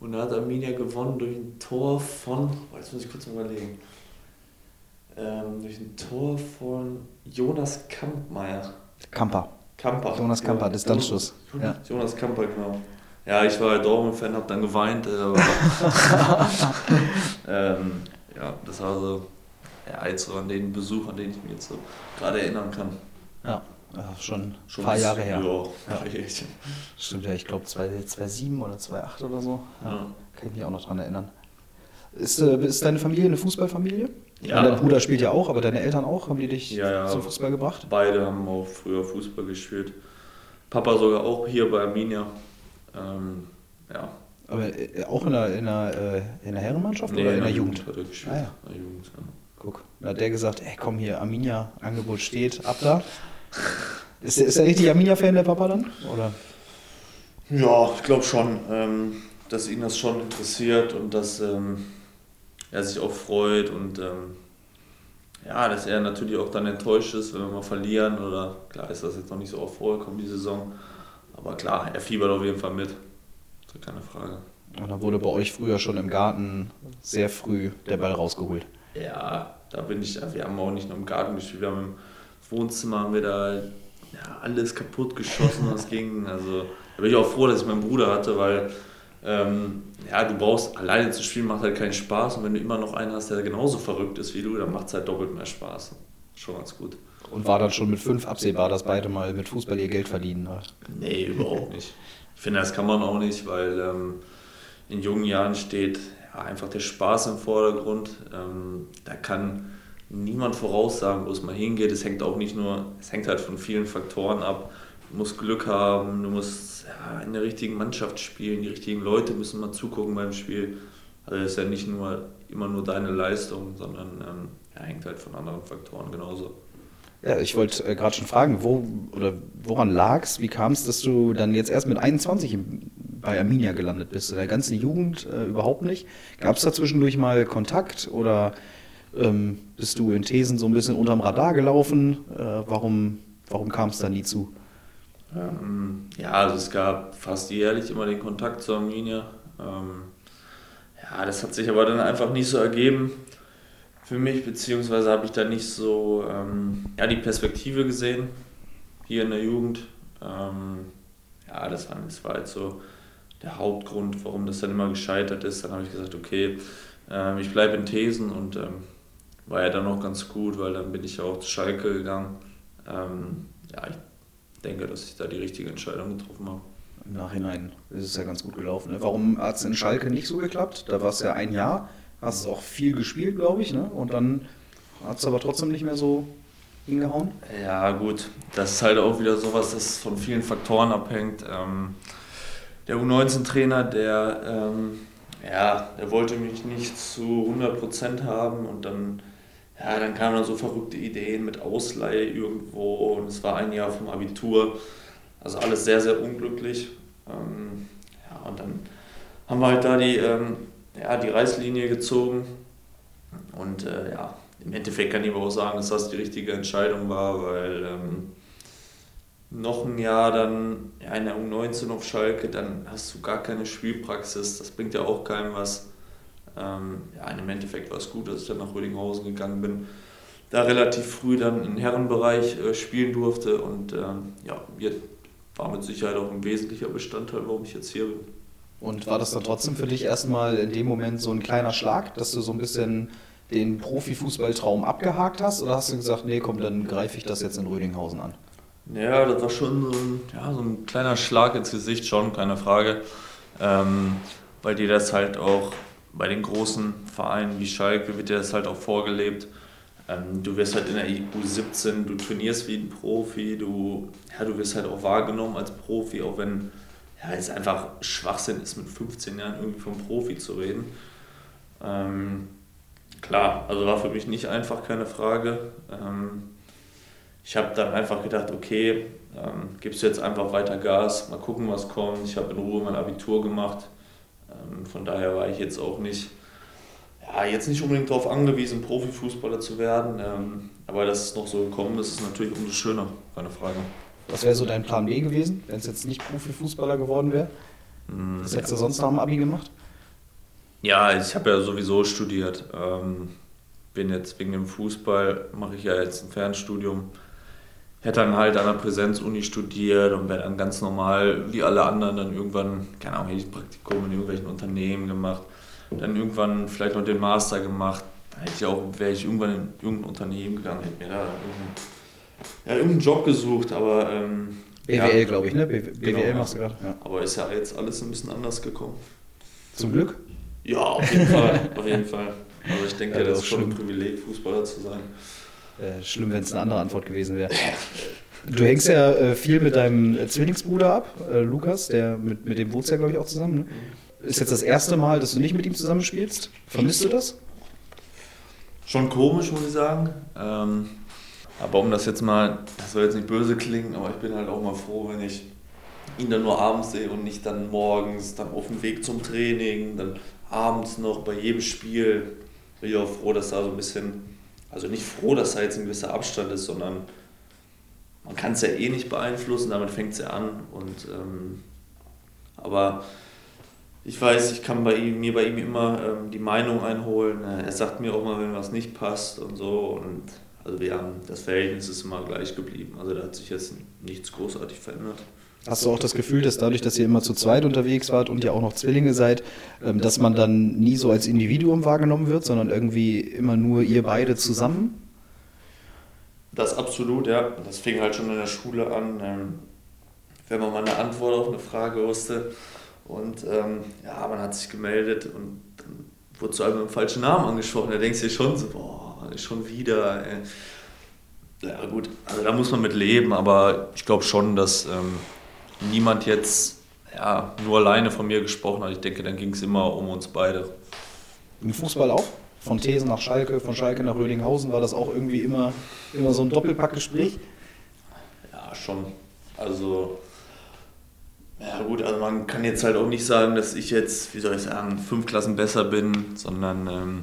Und da hat Arminia gewonnen durch ein Tor von, oh, jetzt muss ich kurz mal überlegen, ähm, durch ein Tor von Jonas Kampmeier. Kamper. Kamper. Jonas Kamper, ja. Distanzschuss. Ja. Jonas Kamper, genau. Ja, ich war Dortmund-Fan, hab dann geweint. Äh, ähm, ja, das war so jetzt so an den Besuch, an den ich mich jetzt so gerade erinnern kann. Ja, schon, schon ein paar Jahre her. Ja, ja. Stimmt ja, ich glaube 2007 oder 2008 oder so. Ja, ja. Kann ich mich auch noch dran erinnern. Ist, äh, ist deine Familie eine Fußballfamilie? Ja. Dein Bruder spielt ja auch, aber deine Eltern auch? Haben die dich ja, ja. zum Fußball gebracht? Beide haben auch früher Fußball gespielt. Papa sogar auch hier bei Arminia. Ähm, ja. Aber äh, auch in der, in der, äh, in der Herrenmannschaft nee, oder in der, Jugend? Hat er gespielt. Ah, ja. In der Jugend, ja. Guck, da hat der gesagt, ey komm hier, Arminia-Angebot steht, ab da. Ist, ist er richtig Arminia-Fan, der Papa dann? Oder? Ja, ich glaube schon, ähm, dass ihn das schon interessiert und dass ähm, er sich auch freut und ähm, ja, dass er natürlich auch dann enttäuscht ist, wenn wir mal verlieren oder klar ist das jetzt noch nicht so oft vorgekommen, die Saison. Aber klar, er fiebert auf jeden Fall mit. Das ist keine Frage. Und dann wurde bei euch früher schon im Garten sehr früh der Ball rausgeholt. Ja, da bin ich, wir haben auch nicht nur im Garten gespielt, wir haben im Wohnzimmer haben wir da ja, alles kaputt geschossen, was ging. Also da bin ich auch froh, dass ich meinen Bruder hatte, weil ähm, ja, du brauchst, alleine zu spielen macht halt keinen Spaß und wenn du immer noch einen hast, der genauso verrückt ist wie du, dann macht es halt doppelt mehr Spaß. Schon ganz gut. Und war dann schon mit fünf absehbar, dass beide mal mit Fußball ihr Geld verdienen? Hat. Nee, überhaupt nicht. Ich finde, das kann man auch nicht, weil ähm, in jungen Jahren steht ja, einfach der Spaß im Vordergrund. Ähm, da kann niemand voraussagen, wo es mal hingeht. Es hängt auch nicht nur, es hängt halt von vielen Faktoren ab. Du musst Glück haben, du musst ja, in der richtigen Mannschaft spielen, die richtigen Leute müssen mal zugucken beim Spiel. Also es ist ja nicht nur immer nur deine Leistung, sondern ähm, ja, hängt halt von anderen Faktoren genauso. Ja, ich wollte äh, gerade schon fragen, wo oder woran lag es? Wie kam es, dass du dann jetzt erst mit 21 bei Arminia gelandet bist? In der ganzen Jugend äh, überhaupt nicht? Gab es da zwischendurch mal Kontakt oder ähm, bist du in Thesen so ein bisschen unterm Radar gelaufen? Äh, warum warum kam es da nie zu? Ähm, ja, also es gab fast jährlich immer den Kontakt zur Arminia. Ähm, ja, das hat sich aber dann einfach nicht so ergeben für mich, beziehungsweise habe ich da nicht so ähm, ja, die Perspektive gesehen hier in der Jugend. Ähm, ja, das war, das war jetzt so der Hauptgrund, warum das dann immer gescheitert ist. Dann habe ich gesagt, okay, ähm, ich bleibe in Thesen und ähm, war ja dann auch ganz gut, weil dann bin ich ja auch zu Schalke gegangen. Ähm, ja, ich denke, dass ich da die richtige Entscheidung getroffen habe. Im Nachhinein ist es ja ganz gut gelaufen. Ne? Warum hat es in Schalke nicht so geklappt? Da war es ja ein Jahr hast auch viel gespielt, glaube ich, ne? und dann hat es aber trotzdem nicht mehr so hingehauen. Ja, gut, das ist halt auch wieder sowas, das von vielen Faktoren abhängt. Ähm, der U19-Trainer, der, ähm, ja, der wollte mich nicht zu 100% haben und dann, ja, dann kamen dann so verrückte Ideen mit Ausleihe irgendwo und es war ein Jahr vom Abitur. Also alles sehr, sehr unglücklich. Ähm, ja, und dann haben wir halt da die ähm, ja, die Reißlinie gezogen. Und äh, ja, im Endeffekt kann ich aber auch sagen, dass das die richtige Entscheidung war, weil ähm, noch ein Jahr dann ja, in der U19 auf Schalke, dann hast du gar keine Spielpraxis. Das bringt ja auch keinem was. Ähm, ja, im Endeffekt war es gut, dass ich dann nach Rödinghausen gegangen bin. Da relativ früh dann im Herrenbereich äh, spielen durfte und ähm, ja, war mit Sicherheit auch ein wesentlicher Bestandteil, warum ich jetzt hier bin. Und war das dann trotzdem für dich erstmal in dem Moment so ein kleiner Schlag, dass du so ein bisschen den Profifußballtraum abgehakt hast? Oder hast du gesagt, nee, komm, dann greife ich das jetzt in Rödinghausen an? Ja, das war schon so ein, ja, so ein kleiner Schlag ins Gesicht, schon, keine Frage. Ähm, weil dir das halt auch bei den großen Vereinen wie Schalke wird dir das halt auch vorgelebt. Ähm, du wirst halt in der EU17, du trainierst wie ein Profi, du, ja, du wirst halt auch wahrgenommen als Profi, auch wenn ja, es einfach Schwachsinn ist, mit 15 Jahren irgendwie vom Profi zu reden. Ähm, klar, also war für mich nicht einfach, keine Frage. Ähm, ich habe dann einfach gedacht, okay, ähm, gibst du jetzt einfach weiter Gas, mal gucken, was kommt. Ich habe in Ruhe mein Abitur gemacht. Ähm, von daher war ich jetzt auch nicht, ja, jetzt nicht unbedingt darauf angewiesen, Profifußballer zu werden. Ähm, aber dass es noch so gekommen ist, ist natürlich umso schöner, keine Frage. Was wäre so dein Plan B gewesen, wenn es jetzt nicht Profifußballer geworden wäre? Hm. Was hättest du sonst noch am Abi gemacht? Ja, ich habe ja sowieso studiert. Ähm, bin jetzt wegen dem Fußball, mache ich ja jetzt ein Fernstudium. Hätte dann halt an der Präsenzuni studiert und wäre dann ganz normal, wie alle anderen, dann irgendwann, keine Ahnung, hätte ich Praktikum in irgendwelchen Unternehmen gemacht. Dann irgendwann vielleicht noch den Master gemacht. Dann hätte ich auch, wäre ich irgendwann in irgendein Unternehmen gegangen, hätte mir da ja, irgendeinen Job gesucht, aber. Ähm, BWL, ja, glaube ich, ne? BWL genau, machst du gerade. Ja. Aber ist ja jetzt alles ein bisschen anders gekommen. Zum Glück? Ja, auf jeden Fall. auf jeden Fall. Aber ich denke, ja, das, das ist schon ein Privileg, Fußballer zu sein. Äh, schlimm, wenn es eine andere Antwort gewesen wäre. Du hängst ja äh, viel mit deinem Zwillingsbruder ab, äh, Lukas, der mit, mit dem wohnst ja, glaube ich, auch zusammen. Ne? Ist jetzt das erste Mal, dass du nicht mit ihm zusammenspielst? Vermisst du das? Schon komisch, muss ich sagen. Ähm, aber um das jetzt mal, das soll jetzt nicht böse klingen, aber ich bin halt auch mal froh, wenn ich ihn dann nur abends sehe und nicht dann morgens, dann auf dem Weg zum Training, dann abends noch bei jedem Spiel. Bin ich auch froh, dass da so ein bisschen, also nicht froh, dass da jetzt ein gewisser Abstand ist, sondern man kann es ja eh nicht beeinflussen, damit fängt es ja an. Und, ähm, aber ich weiß, ich kann bei ihm, mir bei ihm immer ähm, die Meinung einholen. Er sagt mir auch mal, wenn was nicht passt und so. Und also wir haben, das Verhältnis ist immer gleich geblieben. Also da hat sich jetzt nichts großartig verändert. Hast du auch das Gefühl, dass dadurch, dass ihr immer zu zweit unterwegs wart und ihr auch noch Zwillinge seid, ähm, dass man dann nie so als Individuum wahrgenommen wird, sondern irgendwie immer nur ihr beide zusammen? Das absolut, ja. Das fing halt schon in der Schule an, ähm, wenn man mal eine Antwort auf eine Frage wusste. Und ähm, ja, man hat sich gemeldet und dann wurde zu einem mit dem falschen Namen angesprochen. Da denkst du dir schon so, boah, schon wieder. Ey. Ja gut, also da muss man mit leben, aber ich glaube schon, dass ähm, niemand jetzt ja, nur alleine von mir gesprochen hat. Ich denke, dann ging es immer um uns beide. Im Fußball auch? Von Thesen nach Schalke, von Schalke nach Rödinghausen war das auch irgendwie immer, immer so ein Doppelpackgespräch? Ja, schon. Also, ja gut, also man kann jetzt halt auch nicht sagen, dass ich jetzt, wie soll ich sagen, fünf Klassen besser bin, sondern ähm,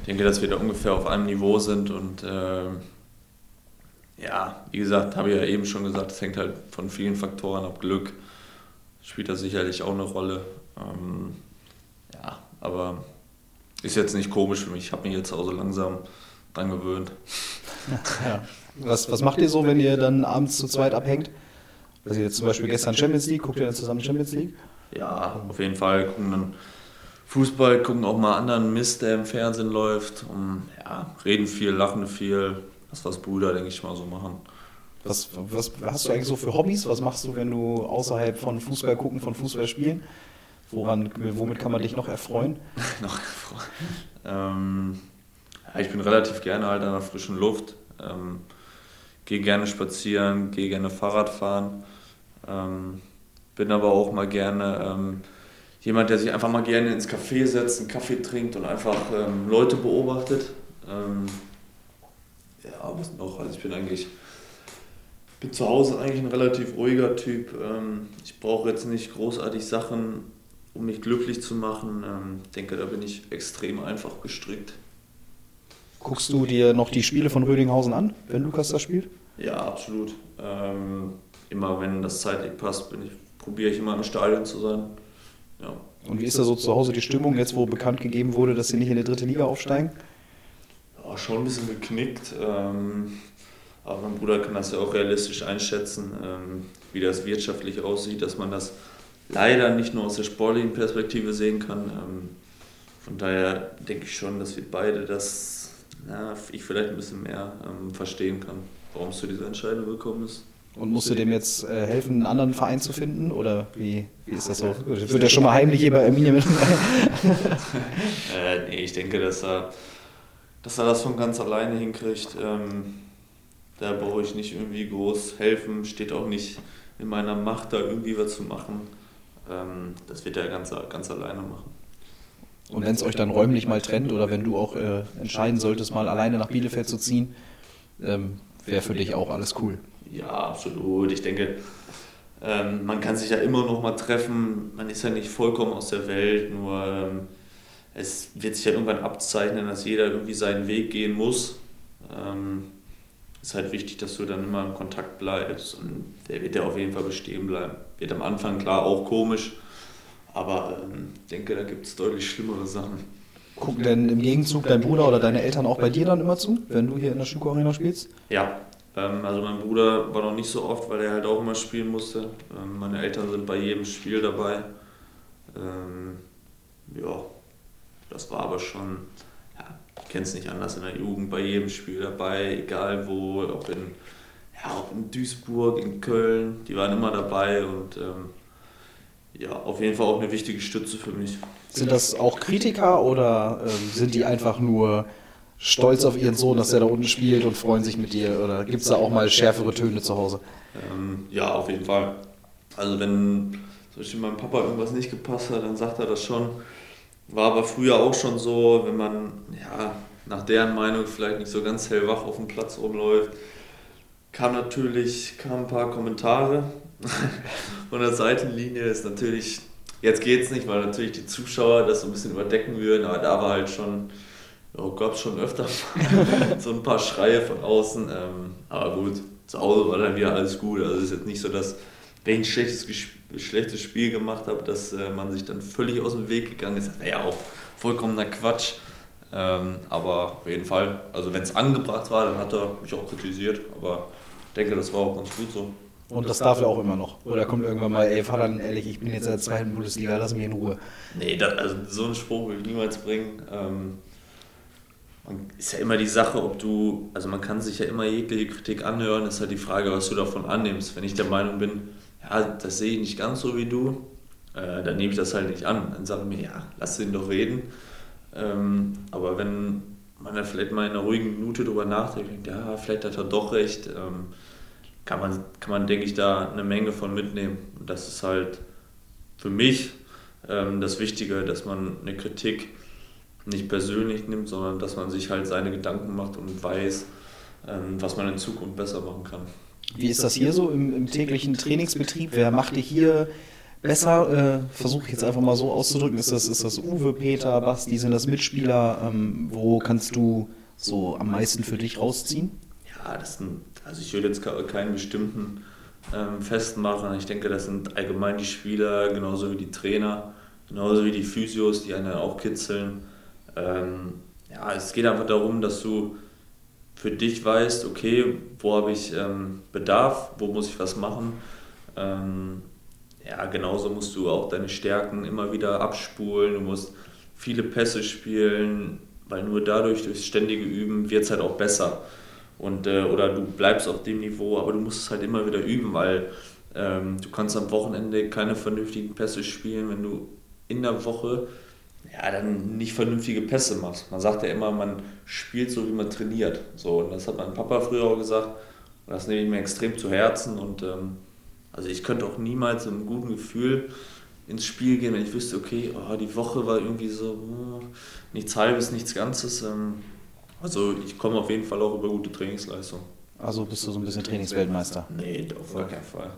ich denke, dass wir da ungefähr auf einem Niveau sind und äh, ja, wie gesagt, habe ich ja eben schon gesagt, es hängt halt von vielen Faktoren ab. Glück spielt da sicherlich auch eine Rolle. Ähm, ja, aber ist jetzt nicht komisch für mich. Ich habe mich jetzt auch so langsam dran gewöhnt. Ja. Was, was macht ihr so, wenn ihr dann abends zu zweit abhängt? Also jetzt zum Beispiel gestern Champions League, guckt ihr dann zusammen Champions League? Ja, auf jeden Fall. Gucken dann Fußball, gucken auch mal anderen Mist, der im Fernsehen läuft. Und, ja, reden viel, lachen viel, das, was Brüder, denke ich mal, so machen. Was, was hast du eigentlich so für Hobbys? Was machst du, wenn du außerhalb von Fußball gucken, von Fußball spielen? Woran, womit kann man dich noch erfreuen? noch erfreuen. Ähm, ja, ich bin relativ gerne halt an der frischen Luft. Ähm, gehe gerne spazieren, gehe gerne Fahrrad fahren. Ähm, bin aber auch mal gerne ähm, jemand, der sich einfach mal gerne ins Café setzt, einen Kaffee trinkt und einfach ähm, Leute beobachtet. Ja, was noch? Also ich bin eigentlich bin zu Hause eigentlich ein relativ ruhiger Typ. Ähm, ich brauche jetzt nicht großartig Sachen, um mich glücklich zu machen. Ähm, ich denke, da bin ich extrem einfach gestrickt. Guckst du dir noch die Spiele von Rödinghausen an, wenn Lukas da spielt? Ja, absolut. Ähm, immer wenn das zeitlich passt, bin ich, probiere ich immer im Stadion zu sein. Ja. Und wie ist da so zu Hause die Stimmung, jetzt wo bekannt gegeben wurde, dass sie nicht in die dritte Liga aufsteigen? Ja, schon ein bisschen geknickt. Ähm, aber mein Bruder kann das ja auch realistisch einschätzen, ähm, wie das wirtschaftlich aussieht, dass man das leider nicht nur aus der sportlichen Perspektive sehen kann. Ähm, von daher denke ich schon, dass wir beide das, ja, ich vielleicht ein bisschen mehr ähm, verstehen kann, warum es zu dieser Entscheidung gekommen ist. Und musst du dem jetzt äh, helfen, einen anderen Verein zu finden? Oder wie, wie ist das so? Wird er schon mal heimlich hier bei Arminia mit? äh, nee, ich denke, dass er, dass er das von ganz alleine hinkriegt. Ähm, da brauche ich nicht irgendwie groß helfen, steht auch nicht in meiner Macht, da irgendwie was zu machen. Ähm, das wird er ganz, ganz alleine machen. Und wenn es euch dann räumlich mal trennt oder wenn du auch äh, entscheiden solltest, mal alleine nach Bielefeld zu ziehen, ähm, wäre für dich auch alles cool. Ja, absolut. Ich denke, ähm, man kann sich ja immer noch mal treffen. Man ist ja nicht vollkommen aus der Welt, nur ähm, es wird sich ja irgendwann abzeichnen, dass jeder irgendwie seinen Weg gehen muss. Ähm, ist halt wichtig, dass du dann immer in Kontakt bleibst und der wird ja auf jeden Fall bestehen bleiben. Wird am Anfang klar auch komisch, aber ich ähm, denke, da gibt es deutlich schlimmere Sachen. Gucken denn im Gegenzug dein Bruder oder deine Eltern auch bei dir dann immer zu, wenn du hier in der Schuko Arena spielst? Ja, ähm, also mein Bruder war noch nicht so oft, weil er halt auch immer spielen musste. Ähm, meine Eltern sind bei jedem Spiel dabei. Ähm, ja, das war aber schon kenne es nicht anders in der Jugend, bei jedem Spiel dabei, egal wo, ob in, ja, ob in Duisburg, in Köln, die waren immer dabei und ähm, ja, auf jeden Fall auch eine wichtige Stütze für mich. Sind das auch Kritiker oder ähm, sind die einfach nur stolz auf ihren Sohn, dass er da unten spielt und freuen sich mit dir? Oder gibt es da auch mal schärfere Töne zu Hause? Ähm, ja, auf jeden Fall. Also wenn zum Beispiel meinem Papa irgendwas nicht gepasst hat, dann sagt er das schon. War aber früher auch schon so, wenn man ja, nach deren Meinung vielleicht nicht so ganz hellwach auf dem Platz rumläuft, kam natürlich kam ein paar Kommentare von der Seitenlinie. Ist natürlich, jetzt geht es nicht, weil natürlich die Zuschauer das so ein bisschen überdecken würden, aber da war halt schon, oh, gab schon öfter so ein paar Schreie von außen. Ähm, aber gut, zu Hause war dann wieder alles gut. Also es ist jetzt nicht so, dass wenn ich ein schlechtes, schlechtes Spiel gemacht habe, dass äh, man sich dann völlig aus dem Weg gegangen ist. Das wäre ja auch vollkommener Quatsch. Ähm, aber auf jeden Fall, also wenn es angebracht war, dann hat er mich auch kritisiert. Aber ich denke, das war auch ganz gut so. Und das darf er auch immer noch. Oder kommt irgendwann mal, ey, fahr dann ehrlich, ich bin jetzt in der zweiten Bundesliga, lass mich in Ruhe. Nee, das, also so einen Spruch will ich niemals bringen. Ähm, ist ja immer die Sache, ob du, also man kann sich ja immer jegliche Kritik anhören, ist halt die Frage, was du davon annimmst. Wenn ich der Meinung bin, ja, das sehe ich nicht ganz so wie du, äh, dann nehme ich das halt nicht an. Dann sage ich mir, ja, lass ihn doch reden. Ähm, aber wenn man dann vielleicht mal in einer ruhigen Minute drüber nachdenkt, ja, vielleicht hat er doch recht, ähm, kann, man, kann man, denke ich, da eine Menge von mitnehmen. Und das ist halt für mich ähm, das Wichtige, dass man eine Kritik nicht persönlich nimmt, sondern dass man sich halt seine Gedanken macht und weiß, ähm, was man in Zukunft besser machen kann. Wie ist das hier so im, im täglichen Trainingsbetrieb? Wer macht dich hier besser? Äh, Versuche ich jetzt einfach mal so auszudrücken. Ist das, ist das Uwe, Peter, Basti, sind das Mitspieler? Ähm, wo kannst du so am meisten für dich rausziehen? Ja, das sind, also ich würde jetzt keinen bestimmten ähm, festmachen. Ich denke, das sind allgemein die Spieler, genauso wie die Trainer, genauso wie die Physios, die einen auch kitzeln. Ähm, ja, es geht einfach darum, dass du für dich weißt, okay, wo habe ich ähm, Bedarf, wo muss ich was machen. Ähm, ja, genauso musst du auch deine Stärken immer wieder abspulen. Du musst viele Pässe spielen, weil nur dadurch, durch ständige Üben, wird es halt auch besser. Und, äh, oder du bleibst auf dem Niveau, aber du musst es halt immer wieder üben, weil ähm, du kannst am Wochenende keine vernünftigen Pässe spielen, wenn du in der Woche ja, dann nicht vernünftige Pässe machst. Man sagt ja immer, man spielt so, wie man trainiert. So, und das hat mein Papa früher auch gesagt. Und das nehme ich mir extrem zu Herzen. Und ähm, also ich könnte auch niemals mit einem guten Gefühl ins Spiel gehen, wenn ich wüsste, okay, oh, die Woche war irgendwie so oh, nichts Halbes, nichts Ganzes. Ähm, also ich komme auf jeden Fall auch über gute Trainingsleistung. Also bist du so ein bisschen Trainingsweltmeister? Nee, auf gar keinen Fall.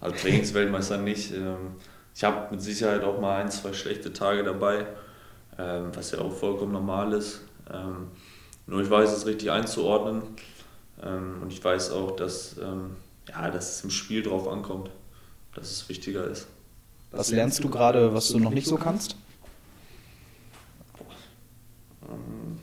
Also Trainingsweltmeister nicht. Ähm, ich habe mit Sicherheit auch mal ein, zwei schlechte Tage dabei ähm, was ja auch vollkommen normal ist. Ähm, nur ich weiß es richtig einzuordnen ähm, und ich weiß auch, dass, ähm, ja, dass es im Spiel drauf ankommt, dass es wichtiger ist. Was lernst du gerade, was du noch nicht so kannst? Ähm,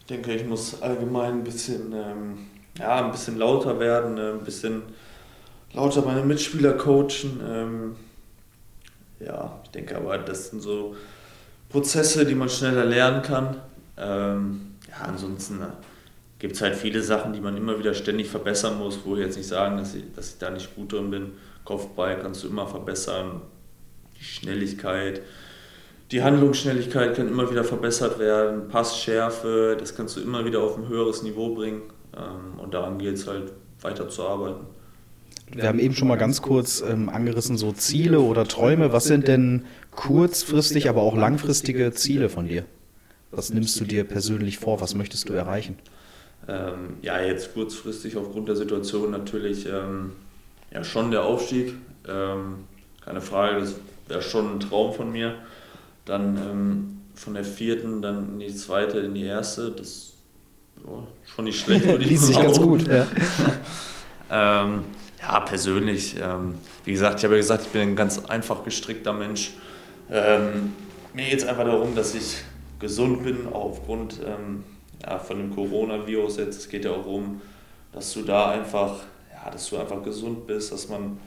ich denke, ich muss allgemein ein bisschen, ähm, ja, ein bisschen lauter werden, ein bisschen lauter meine Mitspieler coachen ja, ich denke aber, das sind so Prozesse, die man schneller lernen kann. Ähm, ja, ansonsten äh, gibt es halt viele Sachen, die man immer wieder ständig verbessern muss, wo ich jetzt nicht sagen, dass ich, dass ich da nicht gut drin bin. Kopfball kannst du immer verbessern, die Schnelligkeit, die Handlungsschnelligkeit kann immer wieder verbessert werden, Passschärfe, das kannst du immer wieder auf ein höheres Niveau bringen ähm, und daran gilt es halt weiter zu arbeiten. Wir haben eben schon mal ganz kurz ähm, angerissen, so Ziele oder Träume. Was sind denn kurzfristig, aber auch langfristige Ziele von dir? Was nimmst du dir persönlich vor? Was möchtest du erreichen? Ähm, ja, jetzt kurzfristig aufgrund der Situation natürlich ähm, ja, schon der Aufstieg. Ähm, keine Frage, das wäre schon ein Traum von mir. Dann ähm, von der vierten dann in die zweite, in die erste. Das oh, schon nicht schlecht. Liest sich ganz gut, ja. Ja, persönlich, ähm, wie gesagt, ich habe ja gesagt, ich bin ein ganz einfach gestrickter Mensch. Ähm, mir geht es einfach darum, dass ich gesund bin, auch aufgrund ähm, ja, von dem Coronavirus jetzt. Es geht ja auch darum, dass du da einfach, ja, dass du einfach gesund bist, dass man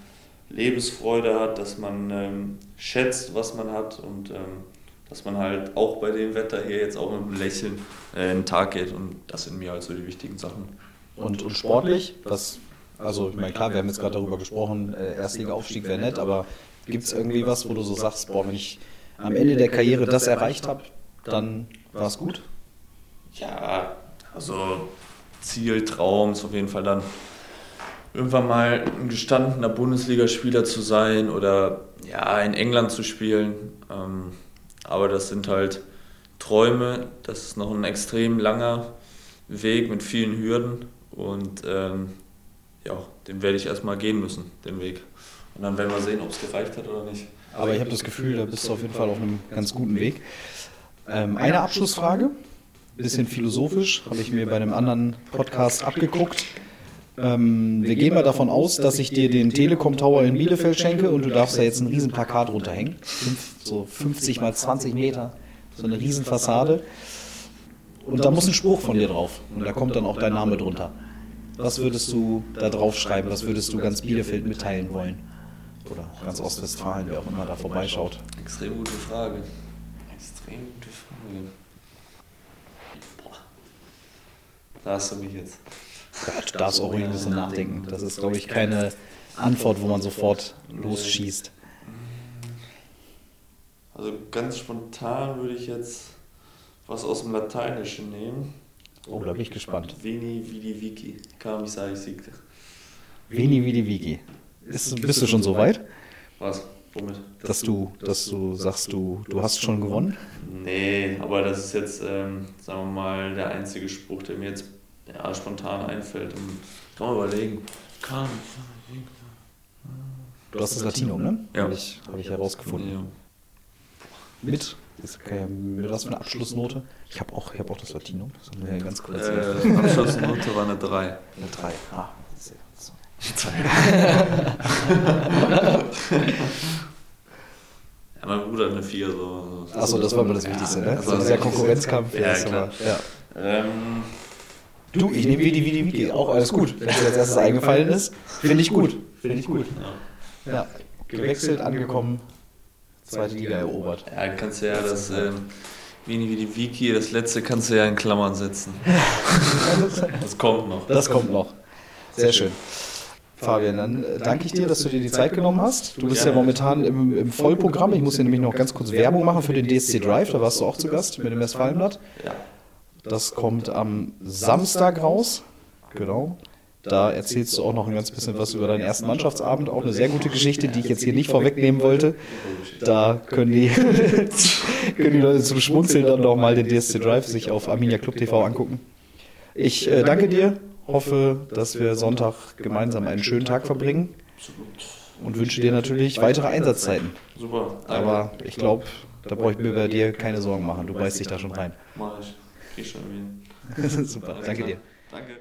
Lebensfreude hat, dass man ähm, schätzt, was man hat und ähm, dass man halt auch bei dem Wetter hier jetzt auch mit einem Lächeln äh, in den Tag geht und das sind mir halt so die wichtigen Sachen. Und, und sportlich, was also, ich meine, klar, wir haben jetzt gerade darüber gesprochen, äh, Erstliga-Aufstieg wäre nett, aber gibt es irgendwie was, wo du so sagst, boah, wenn ich am Ende der Karriere das erreicht habe, dann war es gut? Ja, also Ziel, Traum ist auf jeden Fall dann irgendwann mal ein gestandener Bundesligaspieler zu sein oder ja, in England zu spielen. Ähm, aber das sind halt Träume, das ist noch ein extrem langer Weg mit vielen Hürden und ähm, ja, den werde ich erstmal gehen müssen, den Weg. Und dann werden wir sehen, ob es gereicht hat oder nicht. Aber ich habe das Gefühl, da bist du auf jeden Fall auf einem ganz guten Weg. Ähm, eine Abschlussfrage, bisschen philosophisch, habe ich mir bei einem anderen Podcast abgeguckt. Ähm, wir gehen mal davon aus, dass ich dir den Telekom Tower in Bielefeld schenke und du darfst da jetzt ein riesen Plakat runterhängen. so 50 mal 20 Meter, so eine riesen Fassade. Und da muss ein Spruch von dir drauf. Und da kommt dann auch dein Name drunter. Was würdest du da drauf schreiben? Was würdest du ganz Bielefeld mitteilen wollen? Oder ganz Ostwestfalen, wer auch immer da vorbeischaut. Extrem gute Frage. Extrem gute Frage. Boah. Da hast du mich jetzt. Ja, du darfst auch ruhig ein bisschen nachdenken. Das ist, glaube ich, keine Antwort, wo man sofort losschießt. Also ganz spontan würde ich jetzt was aus dem Lateinischen nehmen. Oh, da bin ich gespannt. Veni, vidi, vici. Kam, ich sage, ich siegte. Veni, vidi, vici. Ist, bist du schon so weit, Was? Womit? dass du, dass du sagst, du, du hast schon gewonnen? Nee, aber das ist jetzt, ähm, sagen wir mal, der einzige Spruch, der mir jetzt ja, spontan einfällt. Und kann man überlegen. Kam. Du hast das Latinum, ne? Ja. Habe ich, hab ich herausgefunden. Ja. Mit, das kann ja, mit was für eine Abschlussnote? Ich habe auch, ich hab auch das Latinum. Das haben wir ja ganz kurz. Äh, Abschlussnote war eine 3. Eine 3. Ah, sehr, so. Ja, mein Bruder hat eine 4. So. Achso, das war immer das Wichtigste, ne? das So war dieser das Konkurrenzkampf. Ja, klar. aber- ja. Ähm, Du, ich nehme Vidi, Vidi, Vidi. Auch alles gut. Wenn es dir als erstes eingefallen ist, finde ich gut. Finde ich gut. ja. Ja. Gewechselt, angekommen, zweite Liga erobert. ja, kannst du ja das ähm, Vini wie die Wiki, das letzte kannst du ja in Klammern setzen. Das kommt noch. Das kommt noch. Sehr schön. Fabian, dann äh, danke ich dir, dass du dir die Zeit genommen hast. Du bist ja Gerne. momentan im, im Vollprogramm. Ich muss hier nämlich noch ganz kurz Werbung machen für den DSC Drive. Da warst du auch zu Gast mit dem Westfalenblatt. Ja. Das kommt am Samstag raus. Genau. Da erzählst du auch noch ein ganz bisschen was über deinen ersten Mannschaftsabend. Auch eine sehr gute Geschichte, die ich jetzt hier nicht vorwegnehmen wollte. Da können die, können die Leute zum Schmunzeln dann noch mal den DSC Drive sich auf Arminia Club TV angucken. Ich äh, danke dir, hoffe, dass wir Sonntag gemeinsam einen schönen Tag verbringen und wünsche dir natürlich weitere Einsatzzeiten. Super. Aber ich glaube, da brauche ich mir bei dir keine Sorgen machen. Du beißt dich da schon rein. Mach ich. Krieg schon wieder. Super, danke dir. Danke.